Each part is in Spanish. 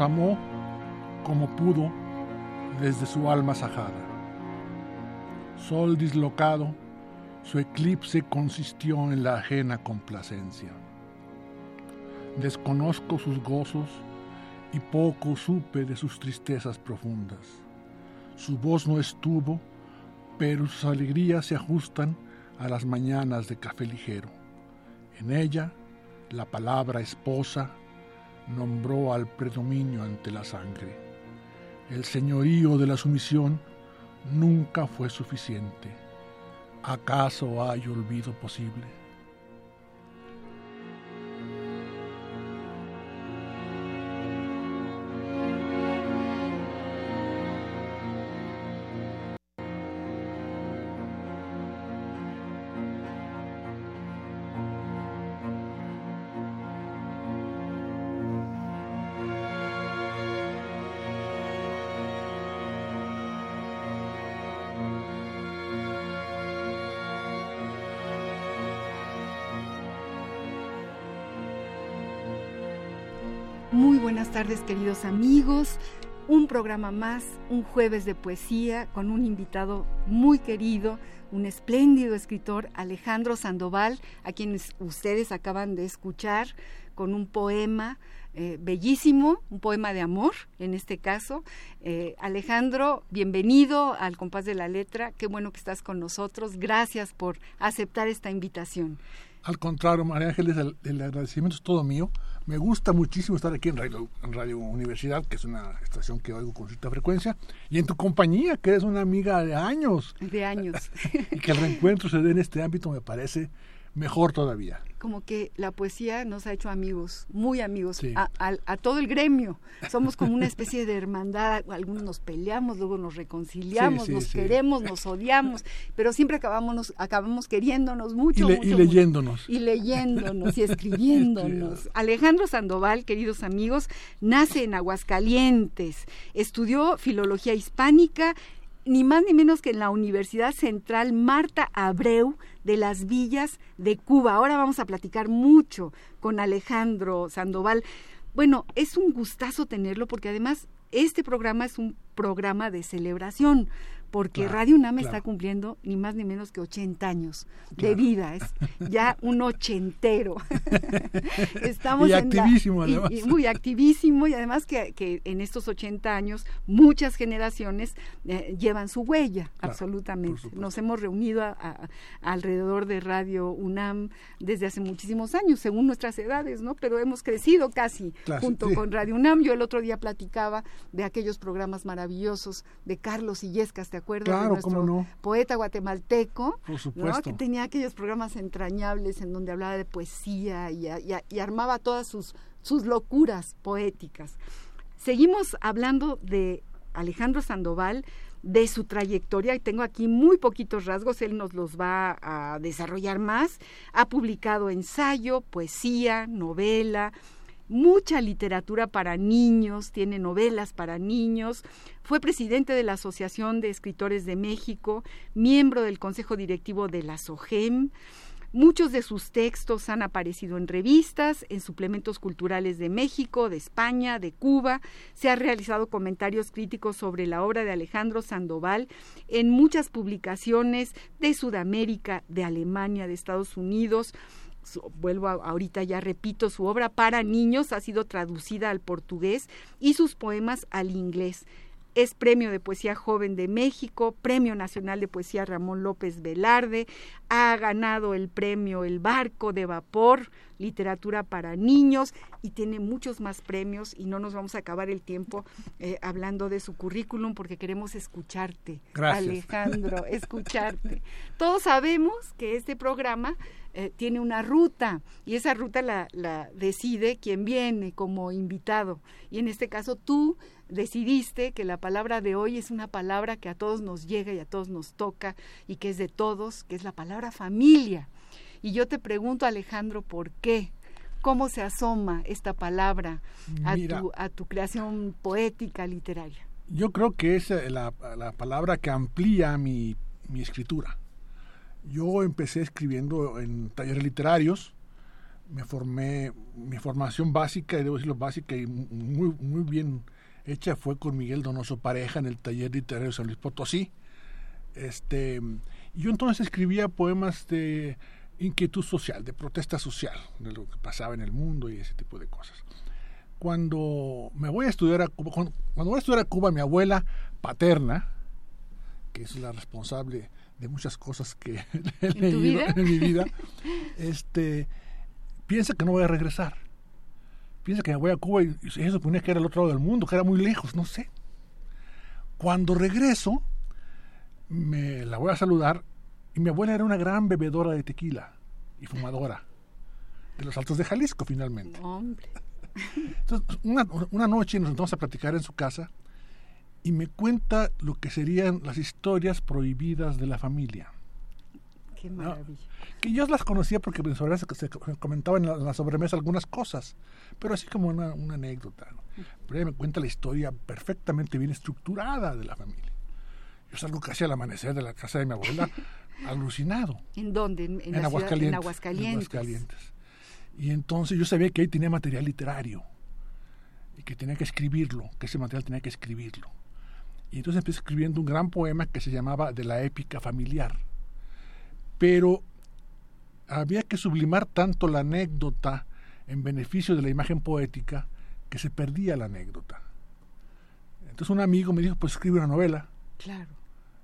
Amó como pudo desde su alma sajada. Sol dislocado, su eclipse consistió en la ajena complacencia. Desconozco sus gozos y poco supe de sus tristezas profundas. Su voz no estuvo, pero sus alegrías se ajustan a las mañanas de café ligero. En ella, la palabra esposa nombró al predominio ante la sangre. El señorío de la sumisión nunca fue suficiente. ¿Acaso hay olvido posible? Buenas tardes queridos amigos. Un programa más, un jueves de poesía con un invitado muy querido, un espléndido escritor, Alejandro Sandoval, a quienes ustedes acaban de escuchar con un poema eh, bellísimo, un poema de amor en este caso. Eh, Alejandro, bienvenido al compás de la letra, qué bueno que estás con nosotros, gracias por aceptar esta invitación. Al contrario, María Ángeles, el, el, agradecimiento es todo mío. Me gusta muchísimo estar aquí en Radio, en Radio, Universidad, que es una estación que oigo con cierta frecuencia, y en tu compañía, que eres una amiga de años. De años. y que el reencuentro se dé en este ámbito me parece mejor todavía. Como que la poesía nos ha hecho amigos, muy amigos, sí. a, a, a, todo el gremio. Somos como una especie de hermandad, algunos nos peleamos, luego nos reconciliamos, sí, sí, nos queremos, nos odiamos, pero siempre acabamos, acabamos queriéndonos mucho. Y, le, mucho, y leyéndonos. Mucho, y leyéndonos y escribiéndonos. Alejandro Sandoval, queridos amigos, nace en Aguascalientes, estudió filología hispánica, ni más ni menos que en la Universidad Central Marta Abreu de las Villas de Cuba. Ahora vamos a platicar mucho con Alejandro Sandoval. Bueno, es un gustazo tenerlo porque además este programa es un programa de celebración, porque claro, Radio UNAM claro. está cumpliendo ni más ni menos que 80 años claro. de vida, es ya un ochentero. Estamos y activísimo, la, además. Y, y muy activísimo, y además que, que, en estos 80 años muchas generaciones eh, llevan su huella, absolutamente. Nos hemos reunido a, a, alrededor de Radio UNAM desde hace muchísimos años, según nuestras edades, ¿no? Pero hemos crecido casi junto sí. con Radio UNAM. Yo el otro día platicaba de aquellos programas maravillosos de Carlos Illescas, ¿te Claro, de nuestro no. poeta guatemalteco, Por supuesto. ¿no? que tenía aquellos programas entrañables en donde hablaba de poesía y, y, y armaba todas sus, sus locuras poéticas. Seguimos hablando de Alejandro Sandoval, de su trayectoria, y tengo aquí muy poquitos rasgos, él nos los va a desarrollar más. Ha publicado ensayo, poesía, novela, mucha literatura para niños, tiene novelas para niños, fue presidente de la Asociación de Escritores de México, miembro del Consejo Directivo de la SOGEM. Muchos de sus textos han aparecido en revistas, en suplementos culturales de México, de España, de Cuba. Se han realizado comentarios críticos sobre la obra de Alejandro Sandoval en muchas publicaciones de Sudamérica, de Alemania, de Estados Unidos su, vuelvo a, ahorita ya repito, su obra para niños ha sido traducida al portugués y sus poemas al inglés. Es Premio de Poesía Joven de México, Premio Nacional de Poesía Ramón López Velarde, ha ganado el premio El Barco de Vapor, Literatura para Niños, y tiene muchos más premios y no nos vamos a acabar el tiempo eh, hablando de su currículum porque queremos escucharte, Gracias. Alejandro, escucharte. Todos sabemos que este programa eh, tiene una ruta y esa ruta la, la decide quien viene como invitado. Y en este caso tú decidiste que la palabra de hoy es una palabra que a todos nos llega y a todos nos toca y que es de todos, que es la palabra familia. Y yo te pregunto, Alejandro, ¿por qué? ¿Cómo se asoma esta palabra a, tu, a tu creación poética, literaria? Yo creo que es eh, la, la palabra que amplía mi, mi, escritura. Yo empecé escribiendo en talleres literarios, me formé, mi formación básica, y debo decirlo básica y muy, muy bien hecha fue con Miguel Donoso Pareja en el taller literario de San Luis Potosí. Este, yo entonces escribía poemas de inquietud social, de protesta social, de lo que pasaba en el mundo y ese tipo de cosas. Cuando me voy a estudiar a Cuba, cuando, voy a estudiar a Cuba, mi abuela paterna, que es la responsable de muchas cosas que he ¿En leído vida? en mi vida, este, piensa que no voy a regresar. Piensa que me voy a Cuba y, y se suponía que era el otro lado del mundo, que era muy lejos, no sé. Cuando regreso, me la voy a saludar y mi abuela era una gran bebedora de tequila y fumadora. De los altos de Jalisco, finalmente. Hombre. Entonces, una, una noche nos sentamos a platicar en su casa y me cuenta lo que serían las historias prohibidas de la familia. Qué maravilla. Que yo las conocía porque en sobre se, se comentaban en la, en la, sobremesa algunas cosas, pero así como una, una anécdota. ¿no? Pero ella me cuenta la historia perfectamente bien estructurada de la familia. Yo salgo casi al amanecer de la casa de mi abuela alucinado. ¿En dónde? En, en, Aguascalientes, en Aguascalientes. En Aguascalientes. Y entonces yo sabía que ahí tenía material literario y que tenía que escribirlo, que ese material tenía que escribirlo. Y entonces empecé escribiendo un gran poema que se llamaba De la épica familiar. Pero había que sublimar tanto la anécdota en beneficio de la imagen poética que se perdía la anécdota. Entonces un amigo me dijo, pues escribe una novela. Claro.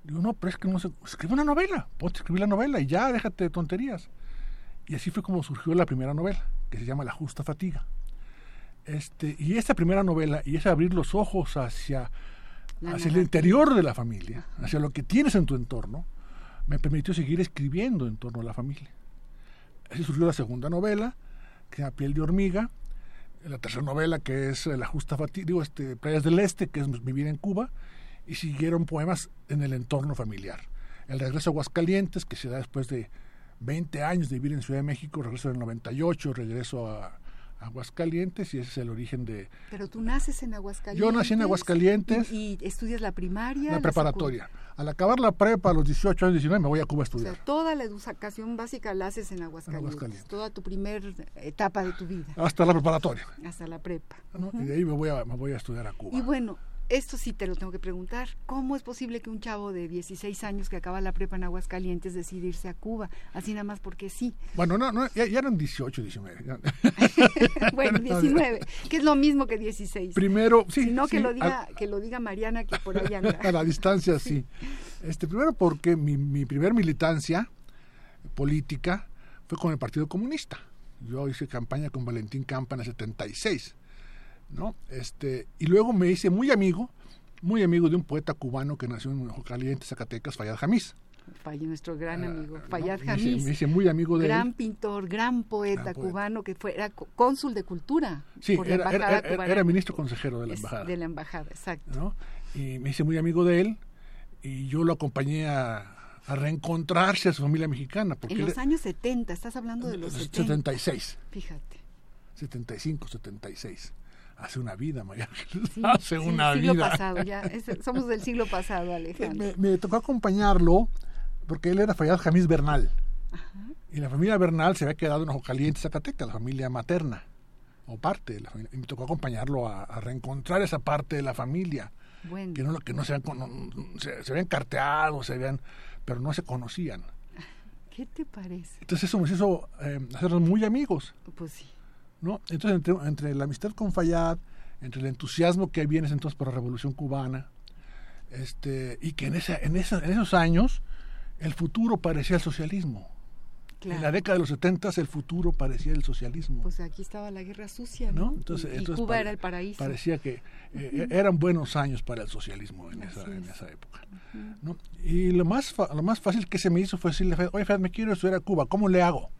Digo, no, pero es que no se... Escribe una novela, ponte a escribir la novela y ya, déjate de tonterías. Y así fue como surgió la primera novela, que se llama La Justa Fatiga. Este, y esta primera novela, y ese abrir los ojos hacia, hacia el interior de la familia, hacia lo que tienes en tu entorno, me permitió seguir escribiendo en torno a la familia. Así surgió la segunda novela, que llama Piel de Hormiga, la tercera novela, que es La Justa Fatiga, este, Playas del Este, que es Mi vida en Cuba, y siguieron poemas en el entorno familiar. El regreso a Aguascalientes, que se da después de 20 años de vivir en Ciudad de México, regreso en el 98, regreso a, Aguascalientes y ese es el origen de... Pero tú naces en Aguascalientes. Yo nací en Aguascalientes. ¿Y, y estudias la primaria? La, la preparatoria. Al acabar la prepa a los 18 años, 19, me voy a Cuba a estudiar. O sea, toda la educación básica la haces en Aguascalientes. En Aguascalientes. Toda tu primer etapa de tu vida. Hasta la preparatoria. Hasta la prepa. ¿no? Uh -huh. Y de ahí me voy, a, me voy a estudiar a Cuba. Y bueno, esto sí te lo tengo que preguntar. ¿Cómo es posible que un chavo de 16 años que acaba la prepa en Aguascalientes decida irse a Cuba? Así nada más porque sí. Bueno, no, no ya, ya eran 18, 19. bueno, 19, que es lo mismo que 16. Primero, sí. Si no, sí, que, lo diga, que lo diga Mariana, que por ahí anda. a la distancia, sí. Este, primero porque mi, mi primer militancia política fue con el Partido Comunista. Yo hice campaña con Valentín Campa en el 76. ¿No? Este, y luego me hice muy amigo, muy amigo de un poeta cubano que nació en Caliente, Zacatecas, Fayad Jamiz. Fay, nuestro gran amigo, uh, Fayad no, Jamiz. Me hice, me hice, muy amigo de gran él. pintor, gran poeta, Gran poeta. cubano que fue era cónsul de cultura Sí, por la era, embajada era, cubana. era, ministro consejero de la Es- embajada. De la embajada, exacto. ¿no? Y me hice muy amigo de él y yo lo acompañé a, a reencontrarse a su familia mexicana. Porque En él- los años 70, estás hablando de los 70. 76, Fíjate. 75, 76. Hace una vida, María Ángeles. Sí, Hace sí, una siglo vida. pasado, ya. es- somos del siglo pasado, Alejandro. me, me tocó acompañarlo porque él era Fayad Jamiz Bernal. Y la familia Bernal se había quedado en Ojo Caliente, Zacatecas, la familia materna, o parte de la familia. Y me tocó acompañarlo a, a reencontrar esa parte de la familia, Bueno, que no, que no se, habían, no- se, se habían carteado, se habían, pero no se conocían. ¿qué te parece? Entonces eso nos hizo eh, hacernos muy amigos. Pues sí. ¿No? Entonces, entre, entre la amistad con Fayad, entre el entusiasmo que había en ese entonces por la Revolución Cubana, este, y que en, esa, en, esa, en esos años el futuro parecía el socialismo. En la década de los 70 el futuro parecía el socialismo. Pues aquí estaba la guerra sucia, ¿no? ¿no? Entonces, y, entonces Cuba pare- era el paraíso. Parecía que eh, eran buenos años para el socialismo en, esa, en es. esa época. ¿no? Y lo más, fa- lo más fácil que se me hizo fue decirle, oye, Fed, me quiero estudiar a Cuba, ¿cómo le hago?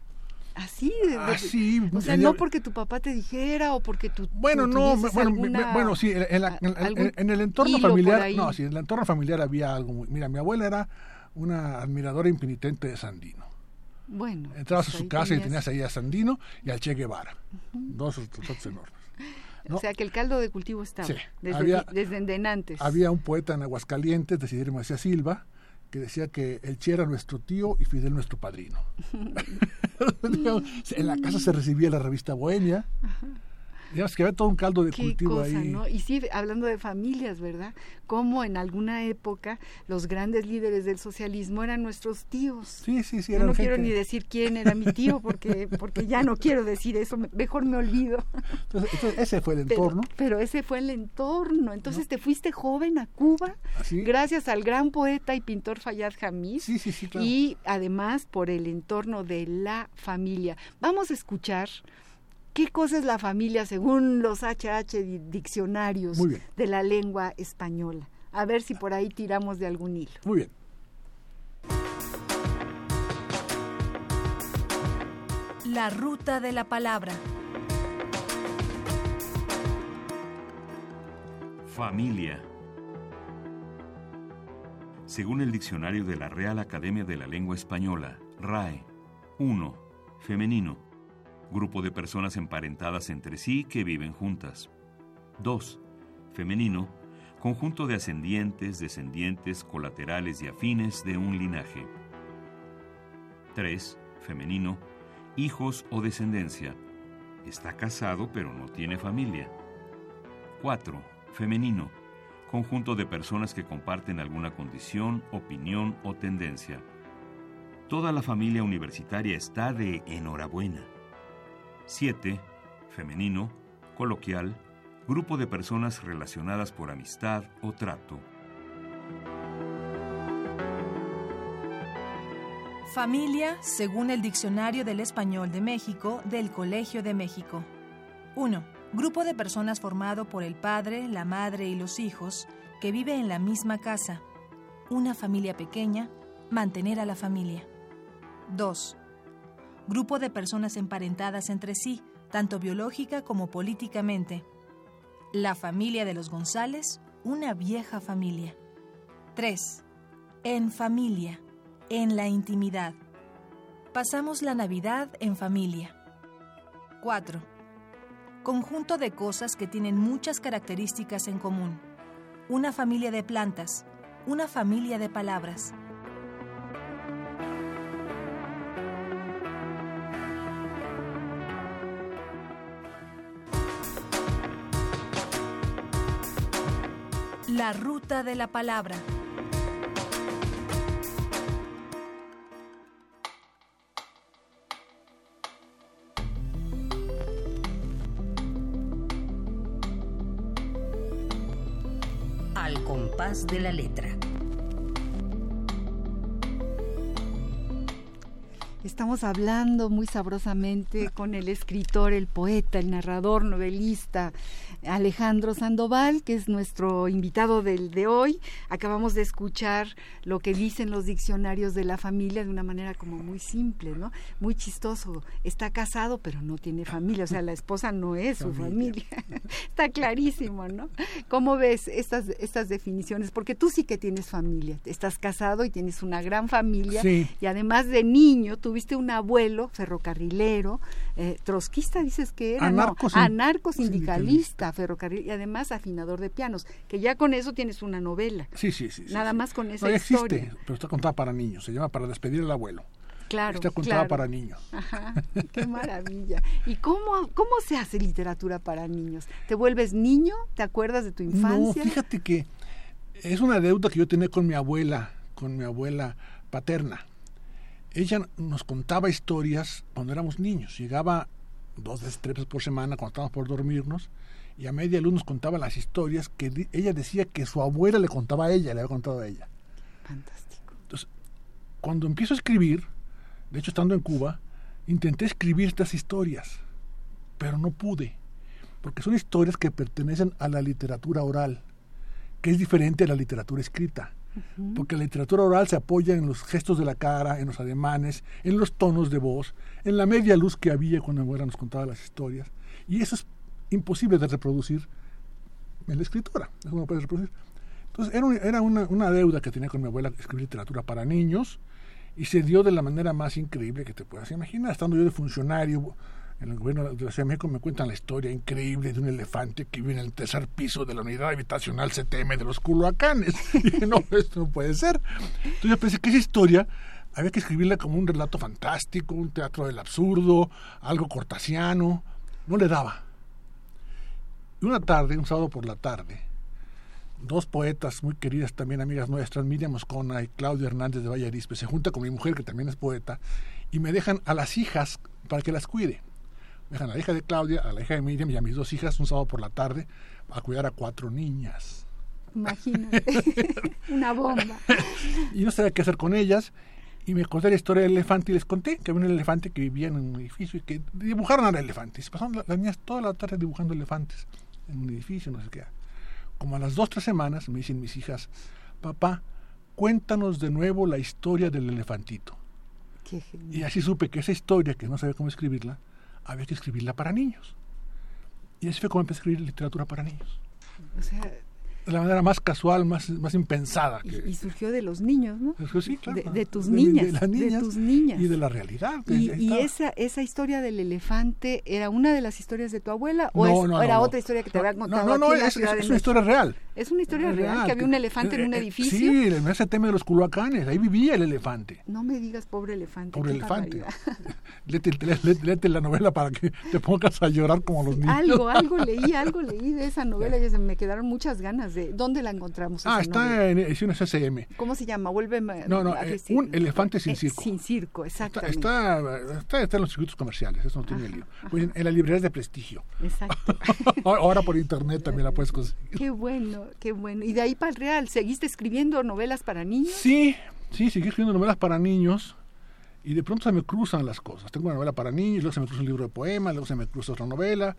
Así, de- de- Así, o sea, no porque tu papá te dijera o porque tu Bueno, tú no, bueno, alguna- bueno, sí, en, la- en- en- algún en el entorno familiar, no, sí, en el entorno familiar había algo muy, mira, mi abuela era una admiradora impenitente de Sandino. Bueno, Entrabas pues a su ahí casa y tenías- ahí a Sandino y al Che Guevara, dos retratos enormes. ¿no? O sea, que el caldo de cultivo estaba Sí, desde, había- desde endenantes. Había un poeta en Aguascalientes, Macías Silva, que decía que el Che era nuestro tío y Fidel nuestro padrino. en la casa se recibía la revista Bohemia. Digamos que había todo un caldo de Qué cultivo cosa, ahí. ¿no? Y sí, hablando de familias, ¿verdad? Como en alguna época los grandes líderes del socialismo eran nuestros tíos. Sí, sí, sí. Yo no quiero ni decir quién era mi tío porque porque ya no quiero decir eso, me- mejor me olvido. Entonces, entonces, ese fue el entorno. pero ese fue el entorno. Entonces te fuiste joven a Cuba Así. gracias al gran poeta y pintor Fayad Hamis Sí, sí, sí, claro. y además por el entorno de la familia. Vamos a escuchar qué cosa es la familia según los HH di- diccionarios de la lengua española. A ver si por ahí tiramos de algún hilo. Muy bien. La ruta de la palabra. Familia. Según el diccionario de la Real Academia de la Lengua Española, RAE, 1. Femenino. Grupo de personas emparentadas entre sí que viven juntas. 2. Femenino. Conjunto de ascendientes, descendientes, colaterales y afines de un linaje. 3. Femenino. Hijos o descendencia. Está casado pero no tiene familia. 4. Femenino. Conjunto de personas que comparten alguna condición, opinión o tendencia. Toda la familia universitaria está de enhorabuena. 7. Femenino. Coloquial. Grupo de personas relacionadas por amistad o trato. Familia, según el Diccionario del Español de México del Colegio de México. 1. Grupo de personas formado por el padre, la madre y los hijos que vive en la misma casa. Una familia pequeña, mantener a la familia. 2. Grupo de personas emparentadas entre sí, tanto biológica como políticamente. La familia de los González, una vieja familia. 3. En familia, en la intimidad. Pasamos la Navidad en familia. 4. Conjunto de cosas que tienen muchas características en común. Una familia de plantas, una familia de palabras. La ruta de la palabra. Al compás de la letra. Estamos hablando muy sabrosamente con el escritor, el poeta, el narrador, novelista Alejandro Sandoval, que es nuestro invitado del de hoy. Acabamos de escuchar lo que dicen los diccionarios de la familia de una manera como muy simple, ¿no? Muy chistoso. Está casado, pero no tiene familia, o sea, la esposa no es su familia. Está clarísimo, ¿no? ¿Cómo ves estas estas definiciones? Porque tú sí que tienes familia. Estás casado y tienes una gran familia Sí. y además de niño tuviste un abuelo ferrocarrilero, eh, trotskista dices que era, no, Anarco- anarco-sindicalista, ferrocarril y además afinador de pianos, que ya con eso tienes una novela. Sí, sí, sí. Nada sí. más con esa no, historia. existe, pero está contada para niños. Se llama Para despedir al abuelo. Claro, está contada claro. para niños. Ajá, qué maravilla. ¿Y cómo, cómo se hace literatura para niños? ¿Te vuelves niño? ¿Te acuerdas de tu No, infancia? fíjate que es una deuda que yo tenía con mi abuela, con mi abuela paterna. Ella nos contaba historias cuando éramos niños. Llegaba dos veces, tres veces por semana cuando estábamos por dormirnos y a media luz nos contaba las historias que ella decía que su abuela le contaba a ella, le había contado a ella. Fantástico. Entonces, cuando empiezo a escribir, de hecho estando en Cuba, intenté escribir estas historias, pero no pude, porque son historias que pertenecen a la literatura oral, que es diferente a la literatura escrita. porque la literatura oral se apoya en los gestos de la cara, en los ademanes, en los tonos de voz, en la media luz que había cuando mi abuela nos contaba las historias. Y eso es imposible de reproducir en la escritura. Eso no puede reproducir. Entonces era, era una, una, deuda que tenía con mi abuela escribir literatura para niños y se dio de la manera más increíble que te puedas imaginar. Estando yo de funcionario en el gobierno de la Ciudad de México me cuentan la historia increíble de un elefante que vive en el tercer piso de la unidad habitacional CTM de los Culhuacanes. Y dije, no, esto no puede ser. Entonces yo pensé que esa historia había que escribirla como un relato fantástico, un teatro del absurdo, algo cortasiano. No le daba. Y una tarde, un sábado por la tarde, dos poetas muy queridas también amigas nuestras, Miriam Moscona y Claudia Hernández de Vallarispe, se junta con mi mujer, que también es poeta, y me dejan a las hijas para que las cuide dejan a la hija de Claudia, a la hija de Miriam y a mis dos hijas un sábado por la tarde a cuidar a cuatro niñas. Imagínate, una bomba. y no sabía qué hacer con ellas. Y me conté la historia del elefante y les conté que había un elefante que vivía en un edificio y que dibujaron al elefante. Y se pasaron las niñas toda la tarde dibujando elefantes en un edificio, no sé qué. Como a las dos, tres semanas me dicen mis hijas, papá, cuéntanos de nuevo la historia del elefantito. y así supe que esa historia, que no sabía cómo escribirla, había que escribirla para niños. Y así fue como empecé a escribir literatura para niños. O sea, de la manera más casual, más, más impensada. y, surgió de los niños, ¿no? Sí, claro. de, tus niñas, de, las niñas, tus niñas. Y de la realidad. Y, esa, esa historia del elefante, ¿era una de las historias de tu abuela o, era otra historia que te había contado? No, no, es, es, una historia real. Es una historia real, que había un elefante en un eh, edificio. Sí, en ese tema de los culhuacanes, ahí vivía el elefante. No me digas pobre elefante. Pobre elefante. léete, la novela para que te pongas a llorar como los niños. Algo, algo leí, algo leí de esa novela y me quedaron muchas ganas de... ¿Dónde la encontramos? Ah, está en ediciones CCM. ¿Cómo se llama? Vuelve No, no, eh, un elefante sin circo. sin circo, exactamente. Está, está, está, en los circuitos comerciales, eso no tiene lío. Pues en, las librerías de prestigio. Exacto. Ahora por internet también la puedes conseguir. Qué bueno, qué bueno. Y de ahí para el Real, ¿seguiste escribiendo novelas para niños? Sí, sí, seguí escribiendo novelas para niños y de pronto se me cruzan las cosas. Tengo una novela para niños, luego se me cruza un libro de poemas, luego se me cruza otra novela.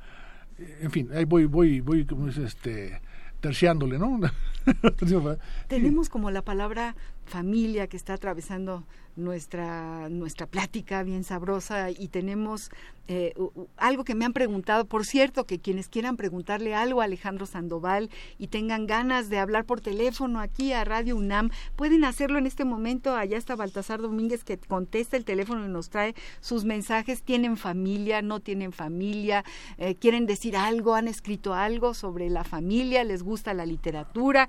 Eh, en fin, ahí voy, voy, voy, como dice, este, terciándole, ¿no? Tenemos como la palabra familia que está atravesando nuestra, nuestra plática bien sabrosa y tenemos eh, algo que me han preguntado, por cierto, que quienes quieran preguntarle algo a Alejandro Sandoval y tengan ganas de hablar por teléfono aquí a Radio UNAM, pueden hacerlo en este momento. Allá está Baltasar Domínguez que contesta el teléfono y nos trae sus mensajes. ¿Tienen familia? ¿No tienen familia? Eh, ¿Quieren decir algo? ¿Han escrito algo sobre la familia? ¿Les gusta la literatura?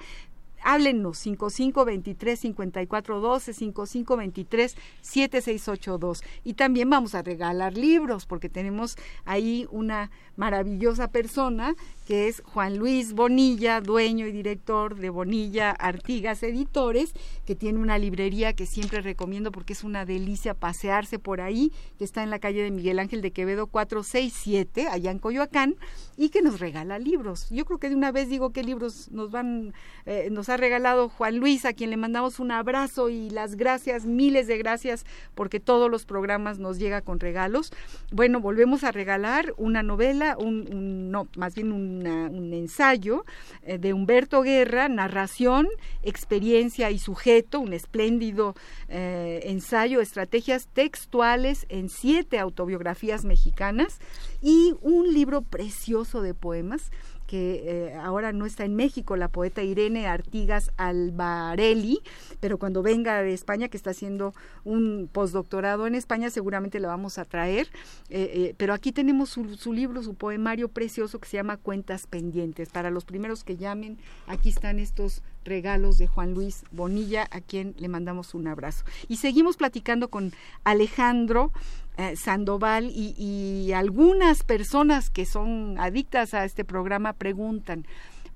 Háblennos 5523 5412 5523 7682 y también vamos a regalar libros porque tenemos ahí una maravillosa persona que es Juan Luis Bonilla, dueño y director de Bonilla Artigas Editores, que tiene una librería que siempre recomiendo porque es una delicia pasearse por ahí, que está en la calle de Miguel Ángel de Quevedo 467, allá en Coyoacán, y que nos regala libros. Yo creo que de una vez digo qué libros nos van, eh, nos ha regalado Juan Luis, a quien le mandamos un abrazo y las gracias, miles de gracias, porque todos los programas nos llega con regalos. Bueno, volvemos a regalar una novela, un no, más bien un ensayo eh, de Humberto Guerra, narración, experiencia y sujeto, un espléndido eh, ensayo, estrategias textuales en siete autobiografías mexicanas y un libro precioso de poemas que eh, ahora no está en México, la poeta Irene Artigas Albarelli, pero cuando venga de España, que está haciendo un postdoctorado en España, seguramente la vamos a traer. Eh, eh, pero aquí tenemos su, su, libro, su poemario precioso que se llama Cuentas Pendientes. Para los primeros que llamen, aquí están estos regalos de Juan Luis Bonilla, a quien le mandamos un abrazo. Y seguimos platicando con Alejandro eh, Sandoval y, algunas personas que son adictas a este programa preguntan,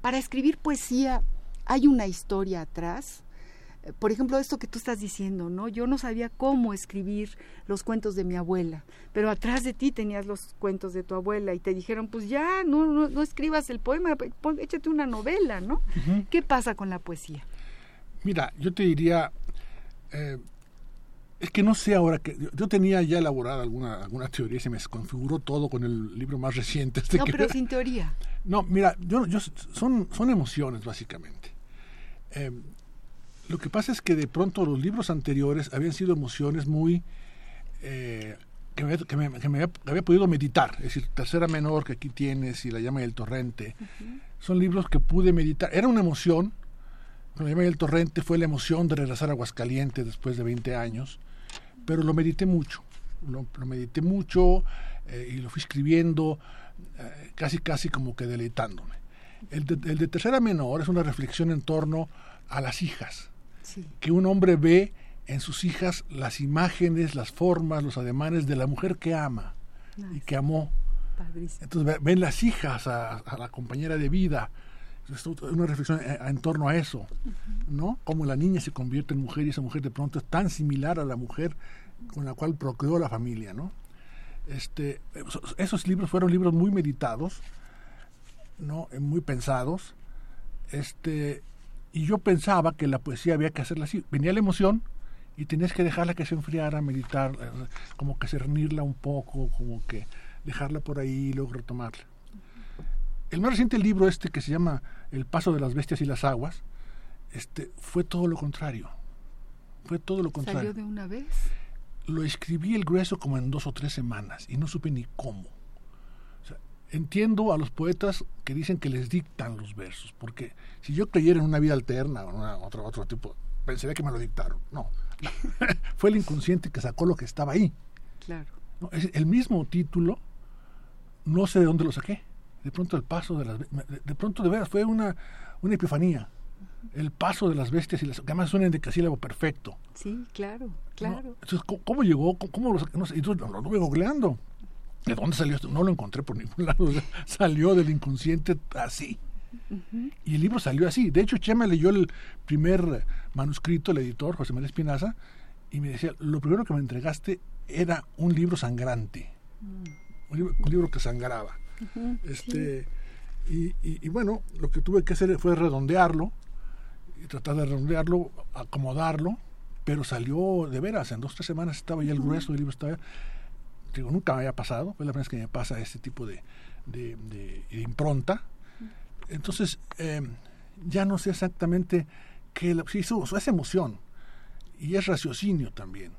para escribir poesía, ¿hay una historia atrás? Eh, por ejemplo, esto que tú estás diciendo, ¿no? Yo no sabía cómo escribir los cuentos de mi abuela, pero atrás de ti tenías los cuentos de tu abuela y te dijeron, pues ya, no, no, escribas el poema, échate una novela, ¿no? ¿Qué pasa con la poesía? Mira, yo te diría, eh, es que no sé ahora que yo tenía ya elaborada alguna alguna teoría y se me configuró todo con el libro más reciente este no pero sin teoría. No mira yo, yo son son emociones básicamente. Eh, Lo que pasa es que de pronto los libros anteriores habían sido emociones muy... Eh, que, me, había, podido meditar, es decir, Tercera Menor que aquí tienes y La llama del torrente, son libros que pude meditar. Era una emoción, La llama del torrente fue la emoción de regresar a Aguascalientes después de 20 años, pero lo medité mucho, lo, medité mucho eh, y lo fui escribiendo eh, casi casi como que deleitándome. El de, el de Tercera Menor es una reflexión en torno a las hijas, que un hombre ve en sus hijas las imágenes, las formas, los ademanes de la mujer que ama y que amó. Entonces ven las hijas a, la compañera de vida. Es una reflexión en, torno a eso, ¿no? Cómo la niña se convierte en mujer y esa mujer de pronto es tan similar a la mujer con la cual procreó la familia, ¿no? Este, esos libros fueron libros muy meditados, ¿no? Muy pensados. Este, y yo pensaba que la poesía había que hacerla así. Venía la emoción y tenías que dejarla que se enfriara, meditar, eh, como que cernirla un poco, como que dejarla por ahí y luego retomarla. El más reciente libro este que se llama El paso de las bestias y las aguas, este, fue todo lo contrario. Fue todo lo contrario. ¿Salió de una vez? Lo escribí el grueso como en dos o tres semanas y no supe ni cómo entiendo a los poetas que dicen que les dictan los versos, porque si yo creyera en una vida alterna o en otro, otro tipo, pensaría que me lo dictaron. No, fue el inconsciente que sacó lo que estaba ahí. Claro. el mismo título, no sé de dónde lo saqué. De pronto el paso de las... De pronto de veras fue una, una epifanía. El paso de las bestias y las... Que además suena en decasílabo perfecto. Sí, claro, claro. Entonces, ¿cómo, llegó? ¿Cómo lo saqué? No sé, y lo, lo, lo googleando. ¿De dónde salió esto? No lo encontré por ningún lado. salió del inconsciente así. Y el libro salió así. De hecho, Chema leyó el primer manuscrito, el editor, José María Espinaza, y me decía, lo primero que me entregaste era un libro sangrante. Mm. un, libro, que sangraba. Este y, bueno, lo que tuve que hacer fue redondearlo, y tratar de redondearlo, acomodarlo, pero salió de veras, en dos o tres semanas estaba ya el grueso del libro, estaba digo, nunca me había pasado, fue la primera vez que me pasa este tipo de, de, impronta. Entonces, eh, ya no sé exactamente qué, sí, es emoción y es raciocinio también,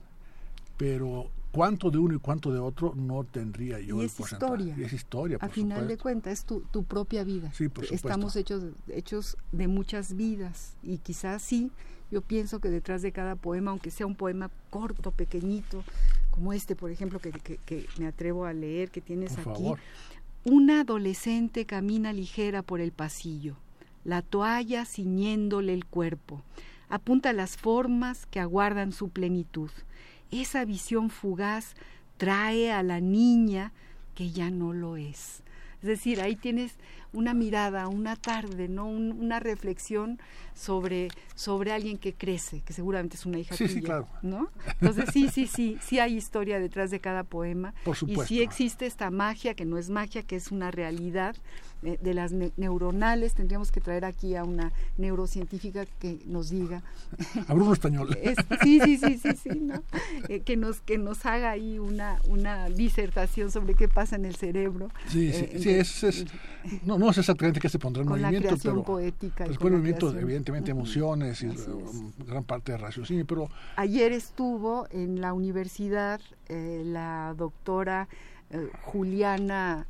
pero cuánto de uno y cuánto de otro no tendría yo y es historia y es historia a final de cuentas es tu, tu propia vida sí, por estamos hechos hechos de muchas vidas y quizás sí yo pienso que detrás de cada poema aunque sea un poema corto pequeñito como este, por ejemplo, que, que, me atrevo a leer, que tienes aquí. Una adolescente camina ligera por el pasillo, la toalla ciñéndole el cuerpo. Apunta las formas que aguardan su plenitud. Esa visión fugaz trae a la niña que ya no lo es. Es decir, ahí tienes una mirada, una tarde, ¿no? una reflexión sobre, sobre alguien que crece, que seguramente es una hija sí, sí, claro. ¿no? Entonces sí, sí, sí, sí hay historia detrás de cada poema. Por supuesto. Y sí existe esta magia, que no es magia, que es una realidad de las neuronales. Tendríamos que traer aquí a una neurocientífica que nos diga. A Bruno Español. sí, sí, sí, sí, sí, ¿no? Eh, que, nos, que nos haga ahí una, una disertación sobre qué pasa en el cerebro. Sí, sí, eh, sí, es, es, no, no sé exactamente qué se pondrá en movimiento, la pero poética. Pues con movimiento, evidentemente, emociones y gran parte de raciocinio, pero... Ayer estuvo en la universidad la doctora Juliana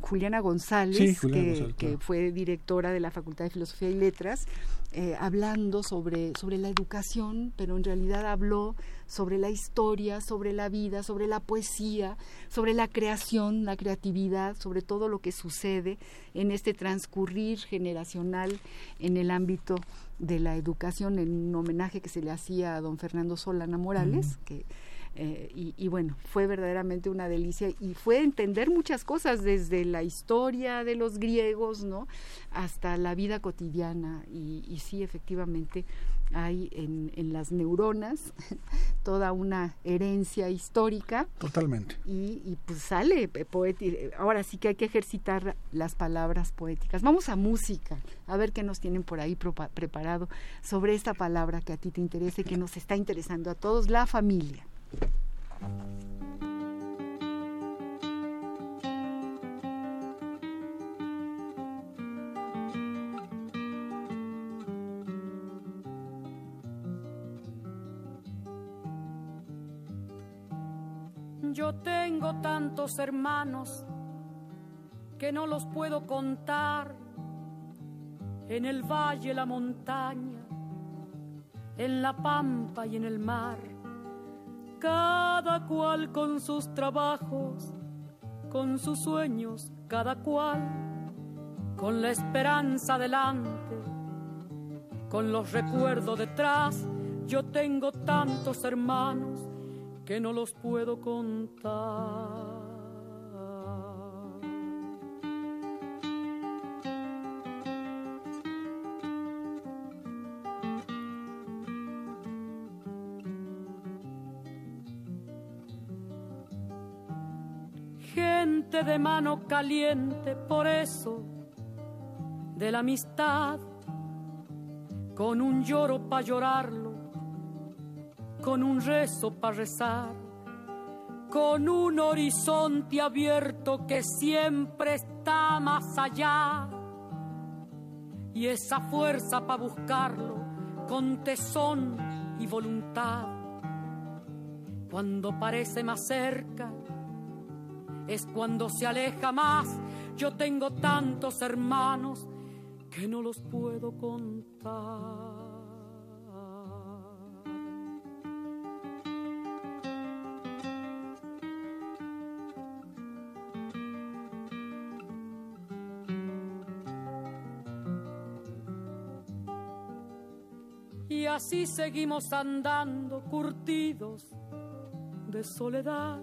Juliana González, que, fue directora de la Facultad de Filosofía y Letras, eh, hablando sobre, sobre la educación, pero en realidad habló sobre la historia, sobre la vida, sobre la poesía, sobre la creación, la creatividad, sobre todo lo que sucede en este transcurrir generacional en el ámbito de la educación, en un homenaje que se le hacía a don Fernando Solana Morales, que eh, y, bueno, fue verdaderamente una delicia y fue entender muchas cosas desde la historia de los griegos, ¿no? Hasta la vida cotidiana y, y sí, efectivamente, hay en, en, las neuronas toda una herencia histórica. Totalmente. Y, y pues sale poético. Ahora sí que hay que ejercitar las palabras poéticas. Vamos a música, a ver qué nos tienen por ahí preparado sobre esta palabra que a ti te interesa y que nos está interesando a todos, la familia. Yo tengo tantos hermanos que no los puedo contar. En el valle, la montaña, en la pampa y en el mar. Cada cual con sus trabajos, con sus sueños, cada cual con la esperanza delante, con los recuerdos detrás. Yo tengo tantos hermanos que no los puedo contar. De mano caliente, por eso, de la amistad, con un lloro para llorarlo con un rezo para rezar, con un horizonte abierto que siempre está más allá y esa fuerza para buscarlo con tesón y voluntad. Cuando parece más cerca es cuando se aleja más. Yo tengo tantos hermanos que no los puedo contar. así seguimos andando curtidos de soledad.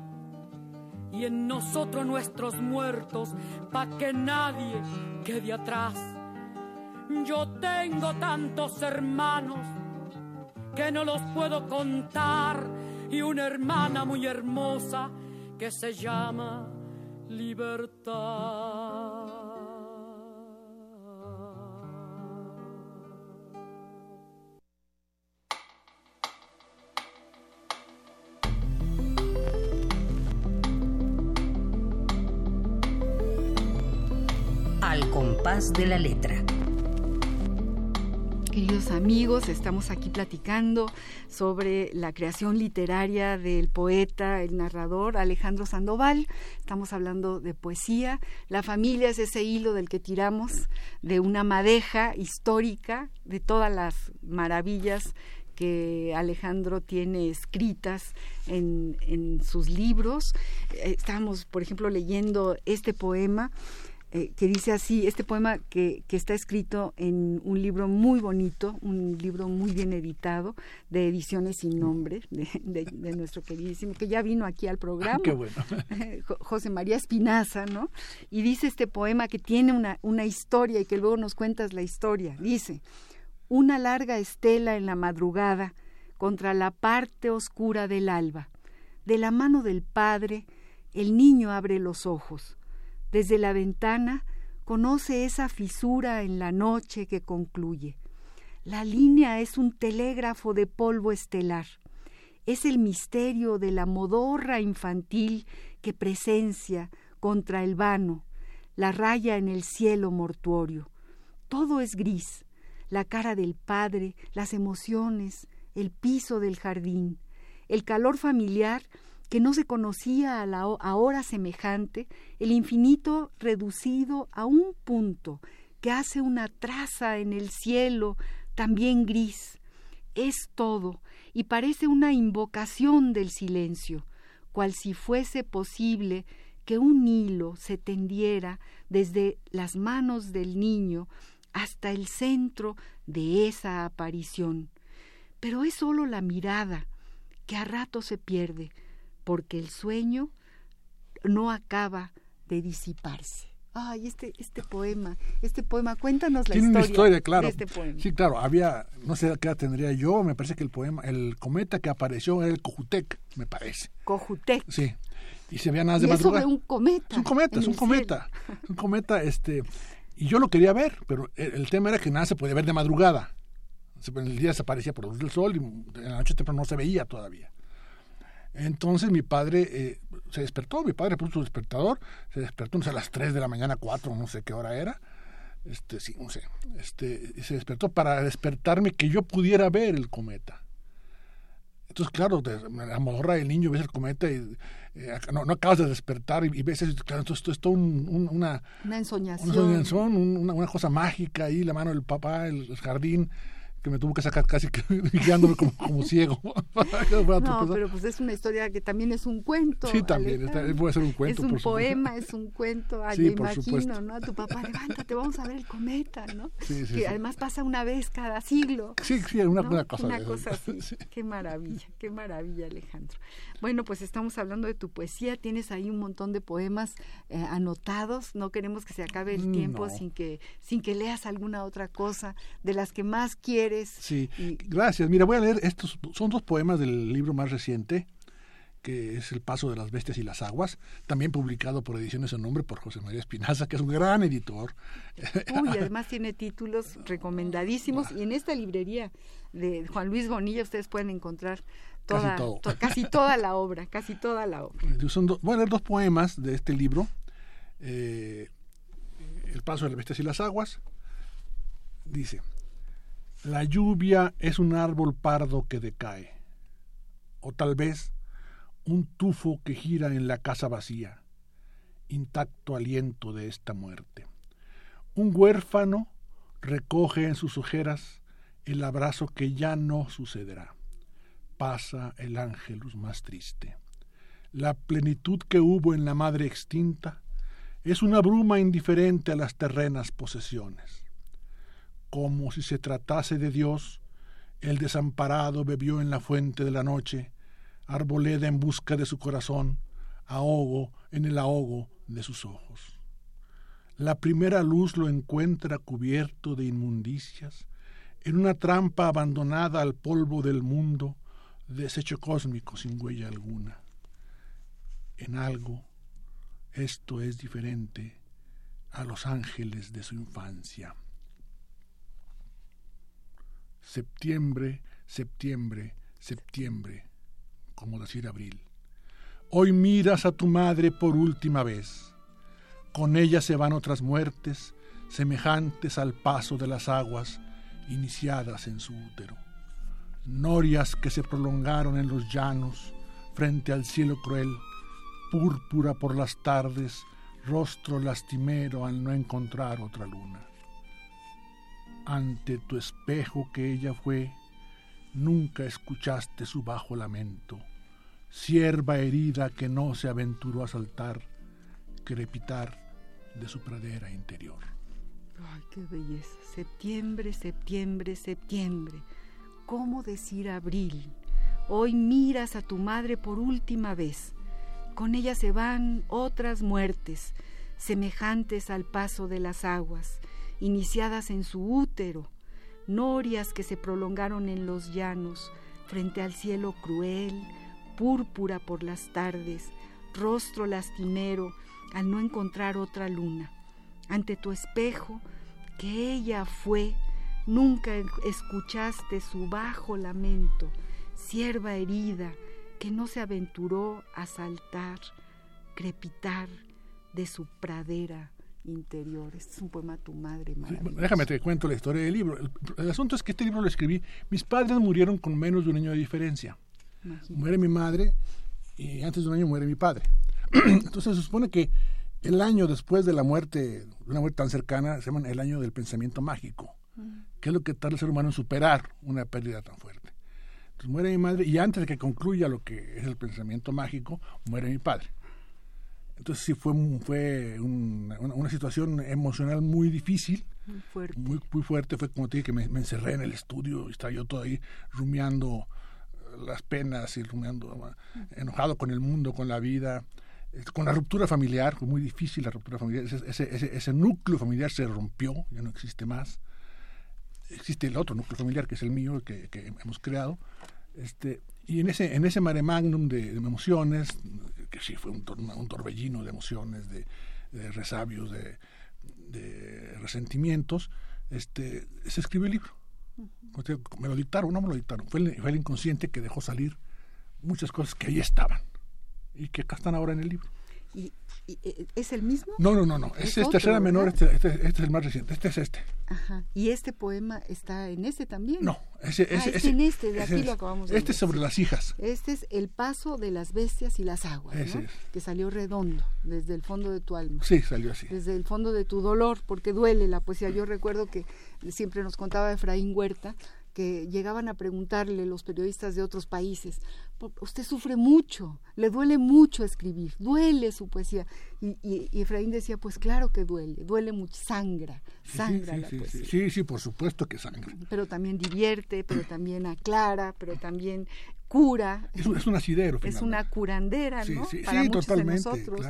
y en nosotros nuestros muertos, pa' que nadie quede atrás. Yo tengo tantos hermanos que no los puedo contar y una hermana muy hermosa que se llama libertad. De la letra. Queridos amigos, estamos aquí platicando sobre la creación literaria del poeta, el narrador Alejandro Sandoval. Estamos hablando de poesía. La familia es ese hilo del que tiramos de una madeja histórica de todas las maravillas que Alejandro tiene escritas en, en sus libros. Eh, estamos, por ejemplo, leyendo este poema eh, que dice así, este poema que, que, está escrito en un libro muy bonito, un libro muy bien editado, de ediciones sin nombre, de, de, nuestro queridísimo, que ya vino aquí al programa, Qué bueno. José María Espinaza, ¿no? Y dice este poema que tiene una, una historia y que luego nos cuentas la historia. Dice, una larga estela en la madrugada contra la parte oscura del alba. De la mano del padre, el niño abre los ojos desde la ventana conoce esa fisura en la noche que concluye. La línea es un telégrafo de polvo estelar. Es el misterio de la modorra infantil que presencia contra el vano, la raya en el cielo mortuorio. Todo es gris, la cara del padre, las emociones, el piso del jardín, el calor familiar que no se conocía a la hora semejante, el infinito reducido a un punto que hace una traza en el cielo también gris. Es todo y parece una invocación del silencio, cual si fuese posible que un hilo se tendiera desde las manos del niño hasta el centro de esa aparición. Pero es sólo la mirada, que a rato se pierde, porque el sueño no acaba de disiparse. Ay, este, este poema, este poema, cuéntanos la Tiene historia, una historia, claro. de este poema. Sí, claro, había, no sé qué edad tendría yo, me parece que el poema, el cometa que apareció era el Cojutec, me parece. Cojutec. Sí. y se veía nada y de eso madrugada. de un cometa. Es un cometa, es un cometa. Es un cometa, este. Y yo lo quería ver, pero el, el tema era que nada se podía ver de madrugada. En el día se aparecía por la luz del sol y en la noche temprano no se veía todavía. Entonces mi padre eh, se despertó, mi padre puso su despertador, se despertó no sé, a las 3 de la mañana, 4, no sé qué hora era. Este, sí, no sé. Este, y se despertó para despertarme que yo pudiera ver el cometa. Entonces, claro, te amorra el niño, ves el cometa y eh, no, no acabas de despertar y, y ves eso, claro, entonces esto es todo un- un- una, Una ensoñación. una, cosa mágica ahí, la mano del papá, el, el jardín, que me tuvo que sacar casi guiándome como, como ciego. para que no pero pues es una historia que también es un cuento. Sí, también, está- puede ser un cuento, Es un por poema, es un cuento. Ay, Sí, me por imagino, supuesto. ¿no? A tu papá, levántate, vamos a ver el cometa, ¿no? Sí, sí, que además pasa una vez cada siglo. Sí, sí, una, ¿no? una cosa Una de cosa así. Sí. Qué maravilla, qué maravilla, Alejandro. Bueno, pues estamos hablando de tu poesía. Tienes ahí un montón de poemas eh, anotados. No queremos que se acabe el Mm, tiempo no. sin que sin que leas alguna otra cosa de las que más quieres. Sí, Y- gracias. Mira, voy a leer estos, son dos poemas del libro más reciente, que es El paso de las bestias y las aguas, también publicado por Ediciones en Nombre por José María Espinaza, que es un gran editor. Uy, además tiene títulos recomendadísimos y en esta librería de Juan Luis Bonilla ustedes pueden encontrar Casi toda, todo. to- casi toda la obra, casi toda la obra. Son do- leer dos poemas de este libro, eh, El paso de las bestias y las aguas. Dice, la lluvia es un árbol pardo que decae, o tal vez un tufo que gira en la casa vacía, intacto aliento de esta muerte. Un huérfano recoge en sus ojeras el abrazo que ya no sucederá. Pasa el ángelus más triste. La plenitud que hubo en la madre extinta es una bruma indiferente a las terrenas posesiones. Como si se tratase de Dios, el desamparado bebió en la fuente de la noche, arboleda en busca de su corazón, ahogo en el ahogo de sus ojos. La primera luz lo encuentra cubierto de inmundicias, en una trampa abandonada al polvo del mundo, desecho cósmico sin huella alguna. En algo, esto es diferente a los ángeles de su infancia. Septiembre, septiembre, septiembre, como decir abril. Hoy miras a tu madre por última vez. Con ella se van otras muertes, semejantes al paso de las aguas iniciadas en su útero. Norias que se prolongaron en los llanos, frente al cielo cruel, púrpura por las tardes, rostro lastimero al no encontrar otra luna. Ante tu espejo que ella fue, nunca escuchaste su bajo lamento, sierva herida que no se aventuró a saltar, crepitar de su pradera interior. Ay, qué belleza. Septiembre, septiembre, septiembre. ¿Cómo decir abril? Hoy miras a tu madre por última vez. Con ella se van otras muertes, semejantes al paso de las aguas, iniciadas en su útero, norias que se prolongaron en los llanos, frente al cielo cruel, púrpura por las tardes, rostro lastimero al no encontrar otra luna. Ante tu espejo, que ella fue, nunca escuchaste su bajo lamento, sierva herida, que no se aventuró a saltar, crepitar de su pradera interior. Este es un poema a tu madre, Sí, déjame te cuento la historia del libro. El, el asunto es que este libro lo escribí. Mis padres murieron con menos de un año de diferencia. Imagínate. Muere mi madre y antes de un año muere mi padre. Entonces se supone que el año después de la muerte, de una muerte tan cercana, se llama el año del pensamiento mágico, que es lo que tarda el ser humano en superar una pérdida tan fuerte. Entonces muere mi madre y antes de que concluya lo que es el pensamiento mágico, muere mi padre. Entonces sí fue, fue un- una, una situación emocional muy difícil, Muy fuerte. muy, muy fuerte. Fue como te dije que me, me encerré en el estudio y estaba yo todo ahí rumiando eh, las penas y rumiando, eh, enojado con el mundo, con la vida, con la ruptura familiar. Fue muy difícil la ruptura familiar. Ese, ese- ese núcleo familiar se rompió, ya no existe más. Existe el otro núcleo familiar que es el mío, que, que hemos creado. Este, y en ese, en ese mare magnum de, de emociones, que sí, fue un, torbellino de emociones, de, resabios, de, resentimientos, este, se escribió el libro. Me lo dictaron, no me lo dictaron. Fue el, fue el inconsciente que dejó salir muchas cosas que ahí estaban y que acá están ahora en el libro. ¿Y, eh, es el mismo? No, no, no, no. Es, es tercera menor, este, este, este, es el más reciente. Este es este. Ajá. ¿Y este poema está en este también? No, ese, ese, ah, es en este, de aquí lo acabamos de Este es sobre las hijas. Este es El paso de las bestias y las aguas, ¿no? Que salió redondo, desde el fondo de tu alma. Sí, salió así. Desde el fondo de tu dolor, porque duele la poesía. Yo recuerdo que siempre nos contaba Efraín Huerta que llegaban a preguntarle los periodistas de otros países, usted sufre mucho, le duele mucho escribir, duele su poesía. Y, Efraín decía, pues claro que duele, duele mucho, sangra, sangra sí, la poesía. Sí, sí, por supuesto que sangra. Pero también divierte, pero también aclara, pero también cura. Es un, es un asidero. Es una curandera, ¿no? Para muchos de nosotros,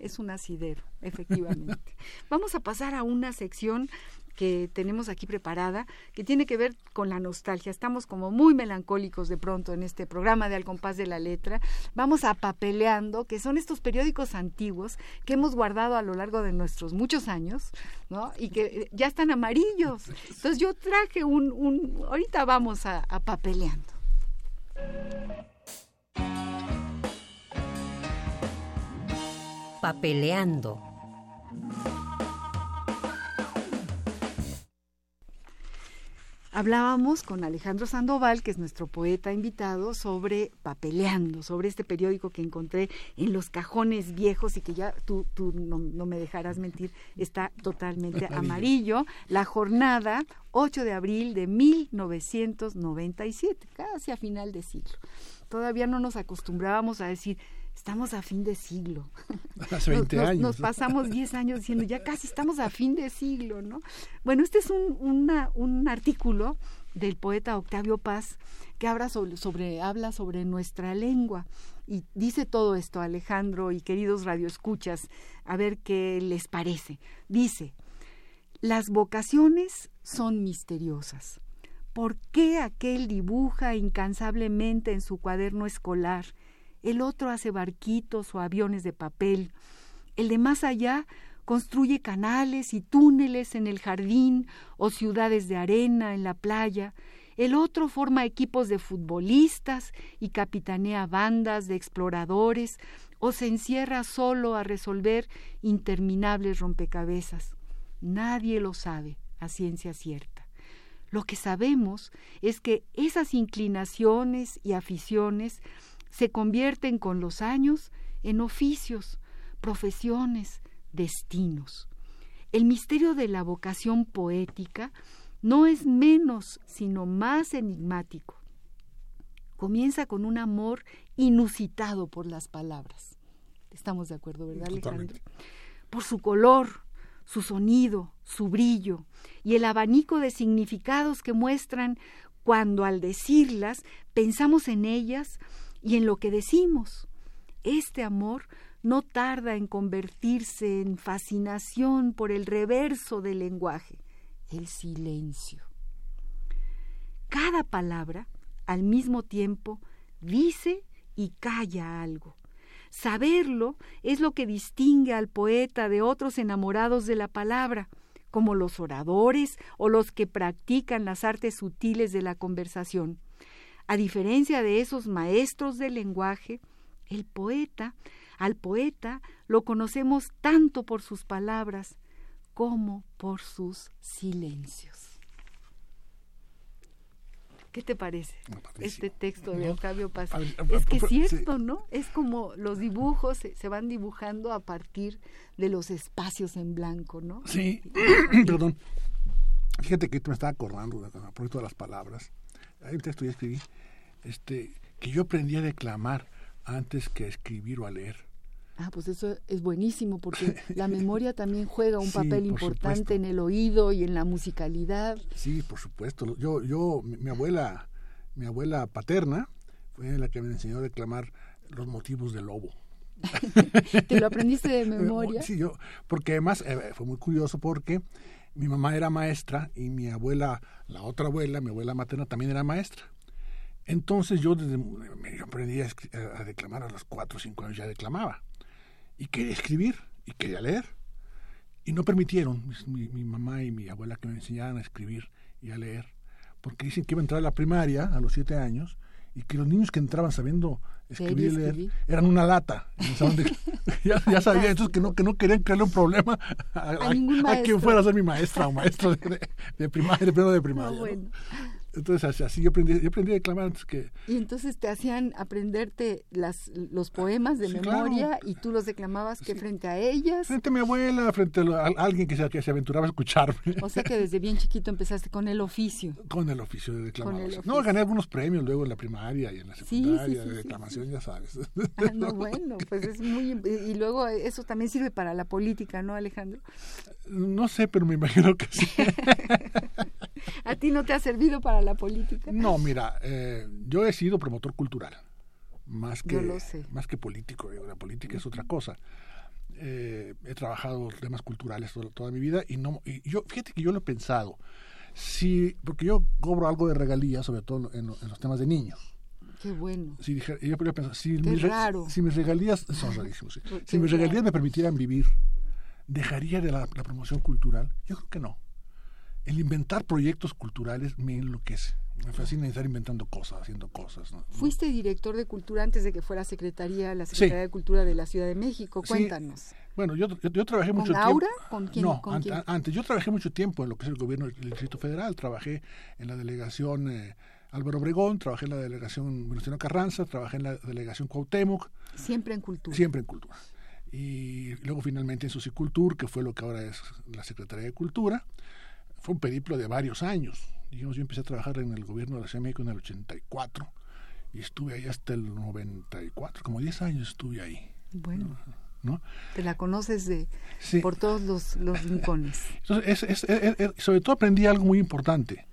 es un asidero, efectivamente. Vamos a pasar a una sección que tenemos aquí preparada, que tiene que ver con la nostalgia. Estamos como muy melancólicos de pronto en este programa de Al compás de la letra. Vamos a papeleando, que son estos periódicos antiguos que hemos guardado a lo largo de nuestros muchos años, ¿no? Y que ya están amarillos. Entonces yo traje un, un ahorita vamos a, a papeleando. Papeleando. Hablábamos con Alejandro Sandoval, que es nuestro poeta invitado, sobre Papeleando, sobre este periódico que encontré en los cajones viejos y que ya tú, tú no, me dejarás mentir, está totalmente amarillo. La jornada, 8 de abril de 1997, casi a final de siglo. Todavía no nos acostumbrábamos a decir estamos a fin de siglo. Hace 20 nos, años. Nos, pasamos 10 años diciendo, ya casi estamos a fin de siglo, ¿no? Bueno, este es un, un artículo del poeta Octavio Paz que habla sobre, sobre, habla sobre nuestra lengua y dice todo esto, Alejandro y queridos radioescuchas, a ver qué les parece. Dice, las vocaciones son misteriosas. ¿Por qué aquel dibuja incansablemente en su cuaderno escolar? El otro hace barquitos o aviones de papel, el de más allá construye canales y túneles en el jardín o ciudades de arena en la playa, el otro forma equipos de futbolistas y capitanea bandas de exploradores o se encierra solo a resolver interminables rompecabezas. Nadie lo sabe a ciencia cierta. Lo que sabemos es que esas inclinaciones y aficiones se convierten con los años en oficios, profesiones, destinos. El misterio de la vocación poética no es menos, sino más enigmático. Comienza con un amor inusitado por las palabras. Estamos de acuerdo, ¿verdad, Alejandro? Por su color, su sonido, su brillo y el abanico de significados que muestran cuando al decirlas pensamos en ellas y en lo que decimos. Este amor no tarda en convertirse en fascinación por el reverso del lenguaje, el silencio. Cada palabra, al mismo tiempo, dice y calla algo. Saberlo es lo que distingue al poeta de otros enamorados de la palabra, como los oradores o los que practican las artes sutiles de la conversación. A diferencia de esos maestros del lenguaje, el poeta, al poeta lo conocemos tanto por sus palabras como por sus silencios. ¿Qué te parece este texto de Octavio Paz? es que es cierto, ¿no? Es como los dibujos se, van dibujando a partir de los espacios en blanco, ¿no? Sí, perdón. Fíjate que me estaba acordando a propósito de las palabras hay un texto que escribí, este, que yo aprendí a declamar antes que a escribir o a leer. Ah, pues eso es buenísimo porque la memoria también juega un papel importante en el oído y en la musicalidad. Sí, por supuesto. Yo, yo, mi abuela, mi abuela paterna fue la que me enseñó a declamar los motivos del lobo. ¿Te lo aprendiste de memoria? Sí, yo, porque además eh, fue muy curioso porque mi mamá era maestra y mi abuela, la otra abuela, mi abuela materna también era maestra. Entonces yo desde yo aprendí a, declamar a los cuatro o cinco años, ya declamaba. Y quería escribir y quería leer. Y no permitieron mi, mi, mamá y mi abuela que me enseñaran a escribir y a leer. Porque dicen que iba a entrar a la primaria a los siete años y que los niños que entraban sabiendo escribir y leer eran una lata. ya, ya sabía entonces que no, que no querían crearle un problema a, a, quien fuera a ser mi maestra o maestro de, de, primaria, de de primaria. No, bueno. Entonces así yo aprendí, yo aprendí a declamar antes que... Y entonces te hacían aprenderte las, los poemas de memoria y tú los declamabas que frente a ellas. Frente a mi abuela, frente a, alguien que se, que se aventuraba a escucharme. O sea que desde bien chiquito empezaste con el oficio. Con el oficio de declamación. No, gané algunos premios luego en la primaria y en la secundaria de declamación, ya sabes. Ah, no, bueno, pues es muy... Y luego eso también sirve para la política, ¿no, Alejandro? No sé, pero me imagino que sí. ¿A ti no te ha servido para la política? No, mira, eh, yo he sido promotor cultural, más que, Más que político. La política es otra cosa. Eh, he trabajado temas culturales toda, mi vida y no y yo fíjate que yo lo he pensado si porque yo cobro algo de regalías sobre todo en, los temas de niños Qué bueno. Si, yo, si, mis, si mis regalías son rarísimos, si mis regalías me permitieran vivir, dejaría de la promoción cultural. Yo creo que no el inventar proyectos culturales me enloquece. Me fascina estar inventando cosas, haciendo cosas. Fuiste director de cultura antes de que fuera secretaría, la Secretaría de Cultura de la Ciudad de México. Cuéntanos. Bueno, yo, yo, trabajé mucho tiempo. Aura? ¿Con quién? No, antes. Yo trabajé mucho tiempo en lo que es el gobierno del Distrito Federal. Trabajé en la delegación eh, Álvaro Obregón, trabajé en la delegación Venustiano Carranza, trabajé en la delegación Cuauhtémoc. Siempre en cultura. Siempre en cultura. Y luego finalmente en Socicultur, que fue lo que ahora es la Secretaría de Cultura fue un periplo de varios años. Digamos, yo empecé a trabajar en el gobierno de la Ciudad de México en el 84 y estuve ahí hasta el 94, como 10 años estuve ahí. Bueno. ¿no? Te la conoces de, por todos los, los rincones. Entonces, sobre todo aprendí algo muy importante.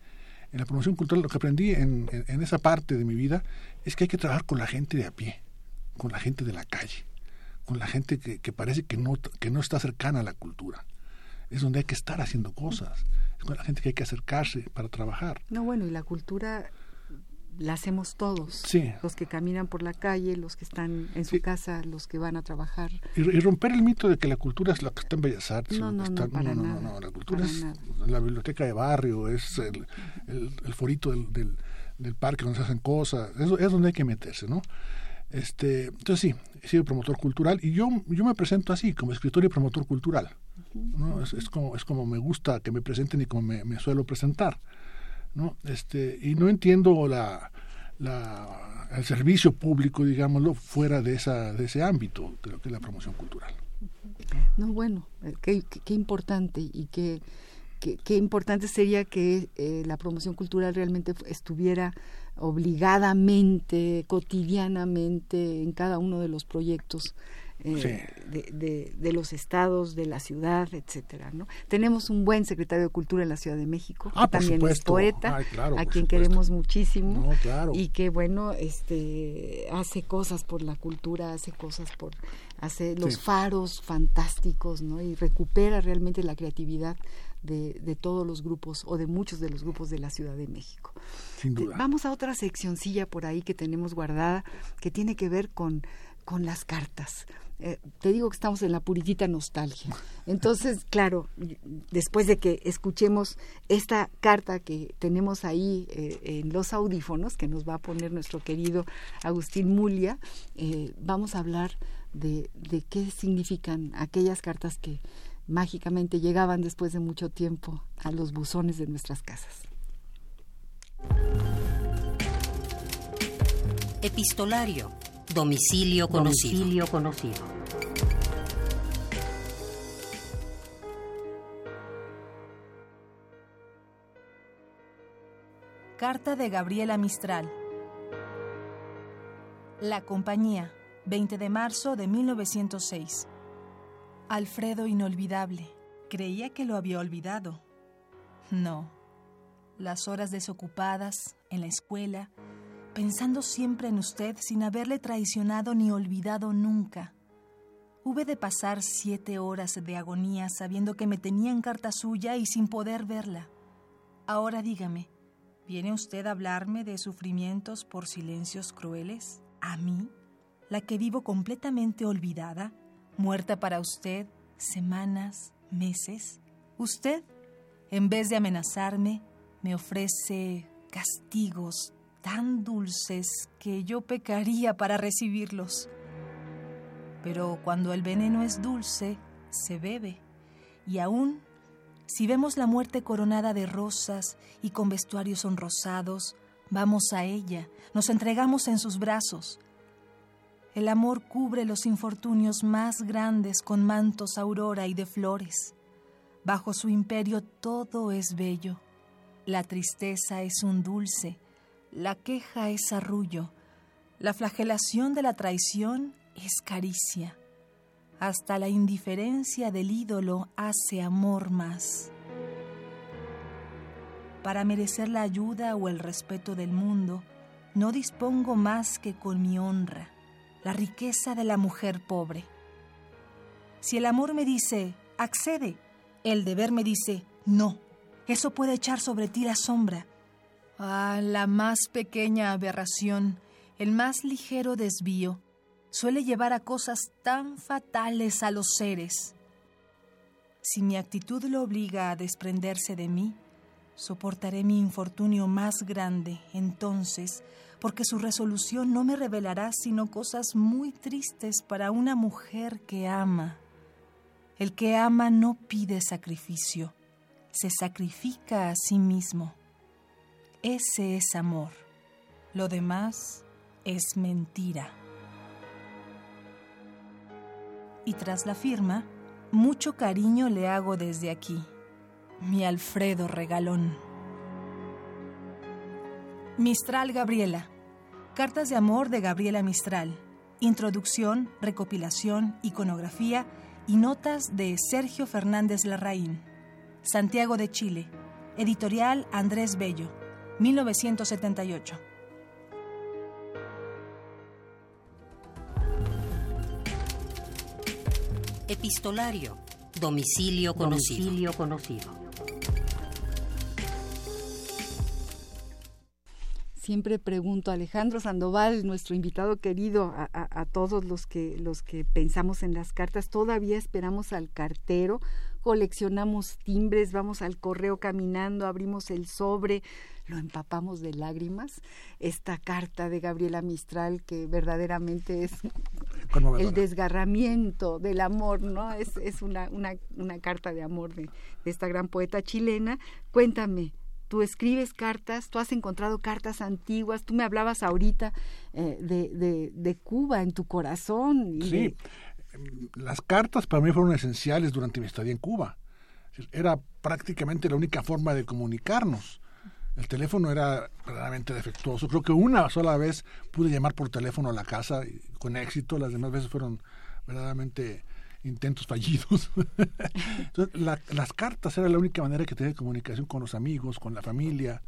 En la promoción cultural, lo que aprendí en, en, esa parte de mi vida es que hay que trabajar con la gente de a pie, con la gente de la calle, con la gente que, que parece que no, que no está cercana a la cultura. Es donde hay que estar haciendo cosas con la gente que hay que acercarse para trabajar. No, bueno, y la cultura la hacemos todos. Sí. Los que caminan por la calle, los que están en su casa, los que van a trabajar. Y, romper el mito de que la cultura es la que está en Bellas Artes. No, no, no, para no, no, no, la cultura es la biblioteca de barrio, es el, el, forito del, del, del, parque donde se hacen cosas, es, es donde hay que meterse, ¿no? Este, entonces sí, he sido promotor cultural y yo, yo me presento así, como escritor y promotor cultural. ¿No? Es, es, como, es como me gusta que me presenten y como me, suelo presentar. ¿no? Este, y no entiendo la, la, el servicio público, digámoslo, fuera de, esa, de ese ámbito de lo que es la promoción cultural. No, bueno, eh, qué, qué, importante y qué, qué, qué, importante sería que eh, la promoción cultural realmente estuviera obligadamente, cotidianamente en cada uno de los proyectos eh, de, de, los estados, de la ciudad, etcétera, ¿no? Tenemos un buen secretario de Cultura en la Ciudad de México, ah, que también es poeta, a quien queremos muchísimo y que bueno, este hace cosas por la cultura, hace cosas por hace los faros fantásticos, ¿no? Y recupera realmente la creatividad de, de, todos los grupos o de muchos de los grupos de la Ciudad de México. Sin duda. Vamos a otra seccioncilla por ahí que tenemos guardada que tiene que ver con, con las cartas. Eh, te digo que estamos en la puritita nostalgia. Entonces, claro, después de que escuchemos esta carta que tenemos ahí eh, en los audífonos, que nos va a poner nuestro querido Agustín Mulia, eh, vamos a hablar de, de qué significan aquellas cartas que mágicamente llegaban después de mucho tiempo a los buzones de nuestras casas. Epistolario Domicilio conocido. conocido. Carta de Gabriela Mistral. La compañía, 20 de marzo de 1906. Alfredo inolvidable. Creía que lo había olvidado. No. Las horas desocupadas, en la escuela, pensando siempre en usted sin haberle traicionado ni olvidado nunca. Hube de pasar siete horas de agonía sabiendo que me tenía en carta suya y sin poder verla. Ahora dígame, ¿Viene usted a hablarme de sufrimientos por silencios crueles? ¿A mí? ¿La que vivo completamente olvidada? ¿Muerta para usted semanas, meses? ¿Usted, en vez de amenazarme, me ofrece castigos tan dulces que yo pecaría para recibirlos? Pero cuando el veneno es dulce, se bebe. Y aún, si vemos la muerte coronada de rosas y con vestuarios sonrosados, vamos a ella, nos entregamos en sus brazos. El amor cubre los infortunios más grandes con mantos aurora y de flores. Bajo su imperio todo es bello. La tristeza es un dulce, la queja es arrullo, la flagelación de la traición es caricia. Hasta la indiferencia del ídolo hace amor más. Para merecer la ayuda o el respeto del mundo, no dispongo más que con mi honra, la riqueza de la mujer pobre. Si el amor me dice, accede, el deber me dice, no, eso puede echar sobre ti la sombra. Ah, la más pequeña aberración, el más ligero desvío, suele llevar a cosas tan fatales a los seres. Si mi actitud lo obliga a desprenderse de mí, soportaré mi infortunio más grande entonces, porque su resolución no me revelará sino cosas muy tristes para una mujer que ama. El que ama no pide sacrificio, se sacrifica a sí mismo. Ese es amor. Lo demás es mentira y tras la firma, mucho cariño le hago desde aquí, mi Alfredo regalón. Mistral Gabriela. Cartas de amor de Gabriela Mistral. Introducción, recopilación, iconografía y notas de Sergio Fernández Larraín. Santiago de Chile. Editorial Andrés Bello. 1978. Epistolario. Domicilio conocido. Domicilio conocido. Siempre pregunto a Alejandro Sandoval, nuestro invitado querido, a, a, a, todos los que, los que pensamos en las cartas, todavía esperamos al cartero, coleccionamos timbres, vamos al correo caminando, abrimos el sobre, lo empapamos de lágrimas. Esta carta de Gabriela Mistral que verdaderamente es el desgarramiento del amor, ¿no? Es, es una, una, una carta de amor de, de esta gran poeta chilena. Cuéntame, tú escribes cartas, tú has encontrado cartas antiguas, tú me hablabas ahorita eh, de, de, de, Cuba en tu corazón. Y sí, de... las cartas para mí fueron esenciales durante mi estadía en Cuba. Era prácticamente la única forma de comunicarnos. El teléfono era verdaderamente defectuoso. Creo que una sola vez pude llamar por teléfono a la casa con éxito, las demás veces fueron verdaderamente intentos fallidos. Las cartas era la única manera que tenía comunicación con los amigos, con la familia.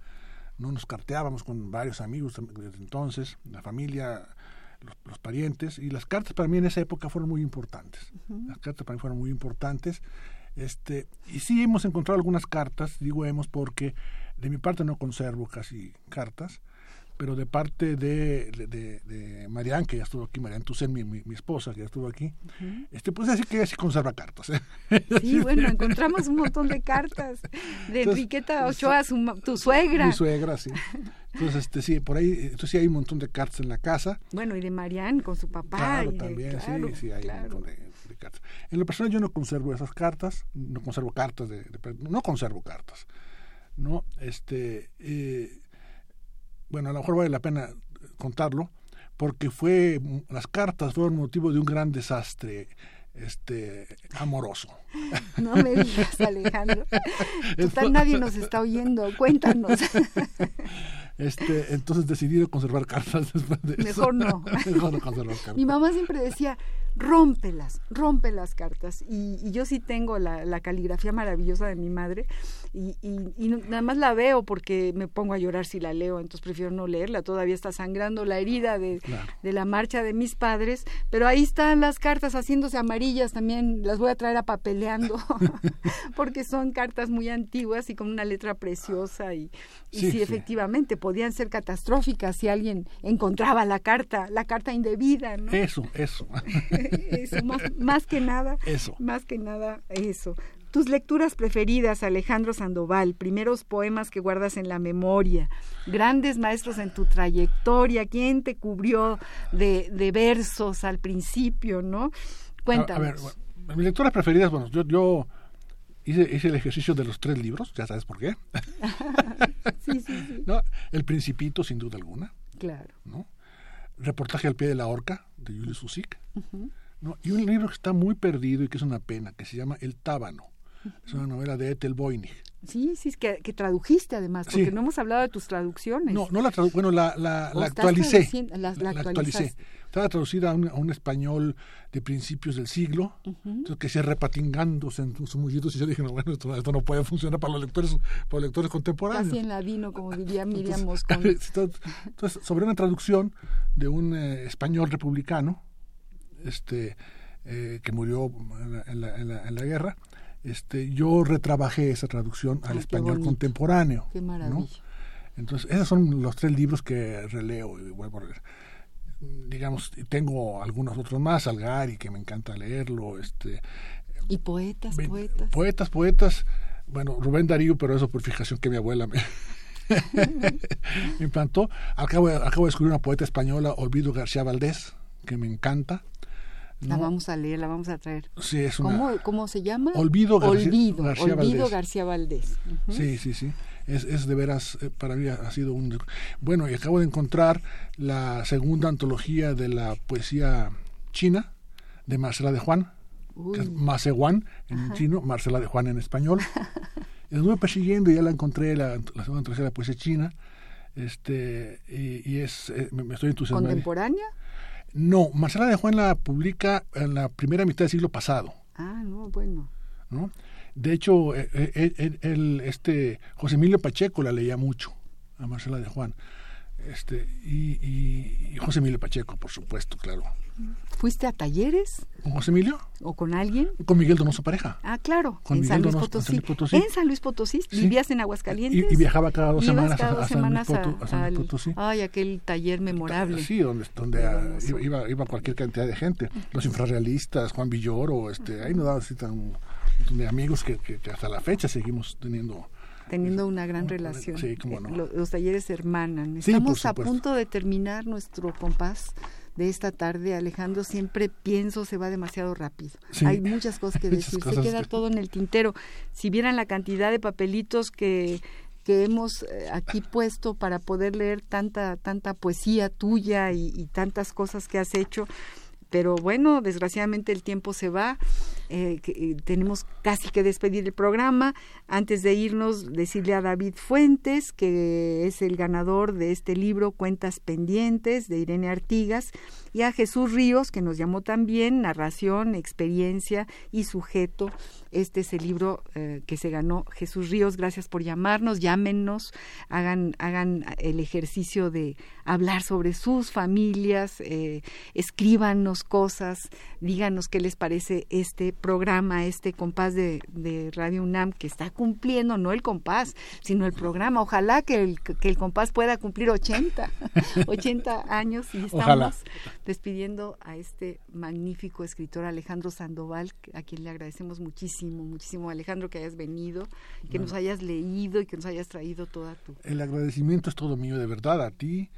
No nos carteábamos con varios amigos desde entonces, la familia, los, los, parientes. Y las cartas para mí en esa época fueron muy importantes. Uh -huh. Las cartas para mí fueron muy importantes. Este, y sí hemos encontrado algunas cartas, digo hemos porque de mi parte no conservo casi cartas, pero de parte de, de, de, Marianne, que ya estuvo aquí, Marianne Tucen, mi, mi, mi, esposa, que ya estuvo aquí, uh -huh. este, pues decir que ella sí conserva cartas. ¿eh? Sí, bueno, encontramos un montón de cartas de Entonces, Enriqueta Ochoa, su, tu suegra. Mi suegra, sí. Entonces, este, sí, por ahí, entonces sí hay un montón de cartas en la casa. Bueno, y de Marianne con su papá. Claro, y también, claro, sí, sí, hay claro. un montón de, de, cartas. En lo personal yo no conservo esas cartas, no conservo cartas, de, no conservo cartas. ¿no? Este, eh, bueno, a lo mejor vale la pena contarlo, porque fue, las cartas fueron motivo de un gran desastre este amoroso. No me digas, Alejandro. Total, nadie nos está oyendo. Cuéntanos. Este, entonces decidí conservar cartas después de Mejor eso. no. Mejor no conservar cartas. Mi mamá siempre decía, rómpelas, rompe las cartas. Y, yo sí tengo la, caligrafía maravillosa de mi madre y, nada más la veo porque me pongo a llorar si la leo, entonces prefiero no leerla. Todavía está sangrando la herida de, la marcha de mis padres, pero ahí están las cartas haciéndose amarillas también. Las voy a traer a porque son cartas muy antiguas y con una letra preciosa y, sí, efectivamente podían ser catastróficas si alguien encontraba la carta, la carta indebida. ¿no? Eso, eso. eso, más, que nada. Eso. Más que nada, eso. Tus lecturas preferidas, Alejandro Sandoval, primeros poemas que guardas en la memoria, grandes maestros en tu trayectoria, ¿quién te cubrió de, versos al principio, no? Cuéntanos. A, ver, mis lecturas preferidas, bueno, yo, yo hice, hice, el ejercicio de los tres libros, ya sabes por qué. sí, sí, sí. El Principito, sin duda alguna. Claro. ¿no? Reportaje al pie de la horca, de Julius Susik. ¿no? Y un libro que está muy perdido y que es una pena, que se llama El Tábano. Es una novela de Ethel Voynich. Sí, sí, es que, que tradujiste además, porque no hemos hablado de tus traducciones. No, no la tradu bueno, la, la, actualicé. La, actualicé. Estaba traducida a un, español de principios del siglo, que se repatingándose en sus mullidos, y yo dije, no, bueno, esto, no puede funcionar para los lectores, para los lectores contemporáneos. Casi en ladino, como diría Miriam Moscón. Entonces, sobre una traducción de un eh, español republicano, este, eh, que murió en la, en la guerra, este, yo retrabajé esa traducción al español contemporáneo. Qué maravilla. Entonces, esos son los tres libros que releo y vuelvo a leer. Digamos, tengo algunos otros más, Algari, que me encanta leerlo. Este, y poetas, poetas. Poetas, poetas. Bueno, Rubén Darío, pero eso por fijación que mi abuela me, me implantó. Acabo, acabo de descubrir una poeta española, Olvido García Valdés, que me encanta. La vamos a leer, la vamos a traer. Sí, es una... ¿Cómo, se llama? Olvido García, Olvido, García Olvido Valdés. García Valdés. Sí, sí, sí. Es, es de veras, eh, para mí ha sido un... Bueno, y acabo de encontrar la segunda antología de la poesía china de Marcela de Juan, que es Macehuan en chino, Marcela de Juan en español. y estuve persiguiendo y ya la encontré, la, la segunda antología de la poesía china. Este, y, es, eh, me, estoy entusiasmando. ¿Contemporánea? No, Marcela de Juan la publica en la primera mitad del siglo pasado. Ah, no, bueno. ¿no? De hecho, el, eh, eh, eh, este José Emilio Pacheco la leía mucho a Marcela de Juan. Este, y, y José Emilio Pacheco, por supuesto, claro. ¿Fuiste a talleres? ¿Con José Emilio? ¿O con alguien? Con Miguel Donoso Pareja. Ah, claro, en, San Luis Potosí. En San Luis Potosí. ¿Vivías en Aguascalientes? Y, viajaba cada dos semanas, a, San Luis Potosí. Ay, aquel taller memorable. Sí, donde, donde iba, iba, cualquier cantidad de gente. Los infrarrealistas, Juan Villoro, este, ahí nos daban así tan, de amigos que, que, hasta la fecha seguimos teniendo teniendo una gran relación. Sí, cómo no. los, los, talleres hermanan. Estamos a punto de terminar nuestro compás de esta tarde, Alejandro, siempre pienso se va demasiado rápido. Hay muchas cosas que decir, se queda todo en el tintero. Si vieran la cantidad de papelitos que que hemos eh, aquí puesto para poder leer tanta tanta poesía tuya y tantas cosas que has hecho, pero bueno, desgraciadamente el tiempo se va, eh, eh, tenemos casi que despedir el programa. Antes de irnos, decirle a David Fuentes, que es el ganador de este libro Cuentas Pendientes de Irene Artigas, y a Jesús Ríos, que nos llamó también Narración, Experiencia y Sujeto este es el libro eh, que se ganó Jesús Ríos. Gracias por llamarnos, llámenos, hagan, hagan el ejercicio de hablar sobre sus familias, eh, escríbanos cosas, díganos qué les parece este programa, este compás de, Radio UNAM que está cumpliendo, no el compás, sino el programa. Ojalá que el, que el compás pueda cumplir 80, 80 años y estamos despidiendo a este magnífico escritor Alejandro Sandoval, a quien le agradecemos muchísimo muchísimo, Alejandro, que hayas venido, que nos hayas leído y que nos hayas traído toda tu... El agradecimiento es todo mío, de verdad, a ti,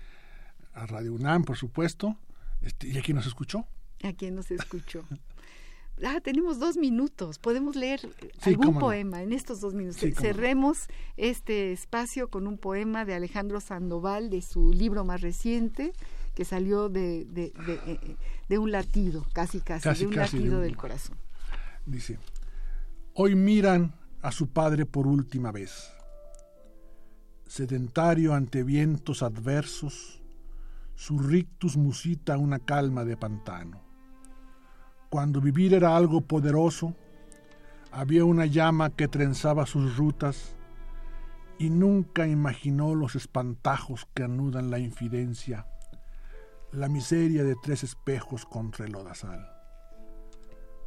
a Radio UNAM, por supuesto, este, y a quien nos escuchó. A quien nos escuchó. Ah, tenemos dos minutos. Podemos leer algún poema en estos dos minutos. Cerremos este espacio con un poema de Alejandro Sandoval de su libro más reciente que salió de, de, de, un latido, casi casi, de un latido del corazón. Dice, Hoy miran a su padre por última vez. Sedentario ante vientos adversos, su rictus musita una calma de pantano. Cuando vivir era algo poderoso, había una llama que trenzaba sus rutas y nunca imaginó los espantajos que anudan la infidencia, la miseria de tres espejos contra el lodazal.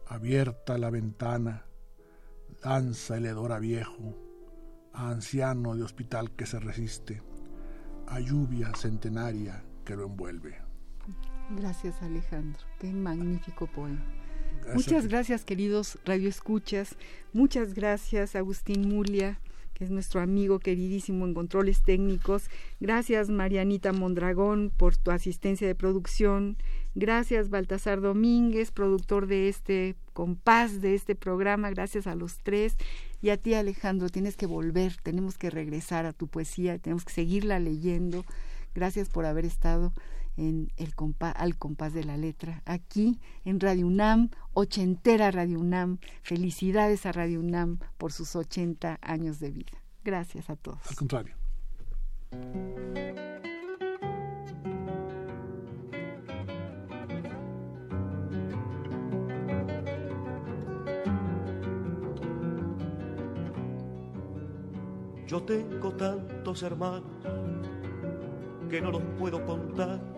Abierta la ventana, danza el hedor a viejo, a anciano de hospital que se resiste, a lluvia centenaria que lo envuelve. Gracias Alejandro, qué magnífico poema. Muchas gracias queridos radioescuchas, muchas gracias Agustín Mulia, que es nuestro amigo queridísimo en controles técnicos. Gracias Marianita Mondragón por tu asistencia de producción. Gracias Baltasar Domínguez, productor de este compás de este programa. Gracias a los tres. Y a ti Alejandro, tienes que volver, tenemos que regresar a tu poesía, tenemos que seguirla leyendo. Gracias por haber estado en el al compás de la letra, aquí en Radio UNAM, ochentera Radio UNAM. Felicidades a Radio UNAM por sus 80 años de vida. Gracias a todos. Al contrario. Yo tengo tantos hermanos que no los puedo contar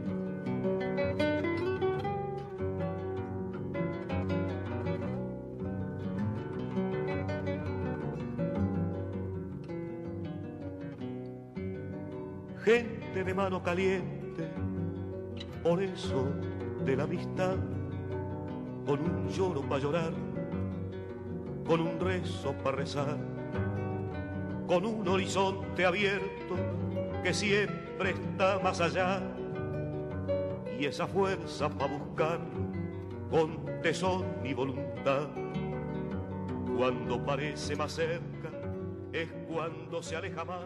De mano caliente, por eso de la amistad, con un lloro para llorar, con un rezo para rezar, con un horizonte abierto que siempre está más allá, y esa fuerza para buscar con tesón y voluntad. Cuando parece más cerca es cuando se aleja más.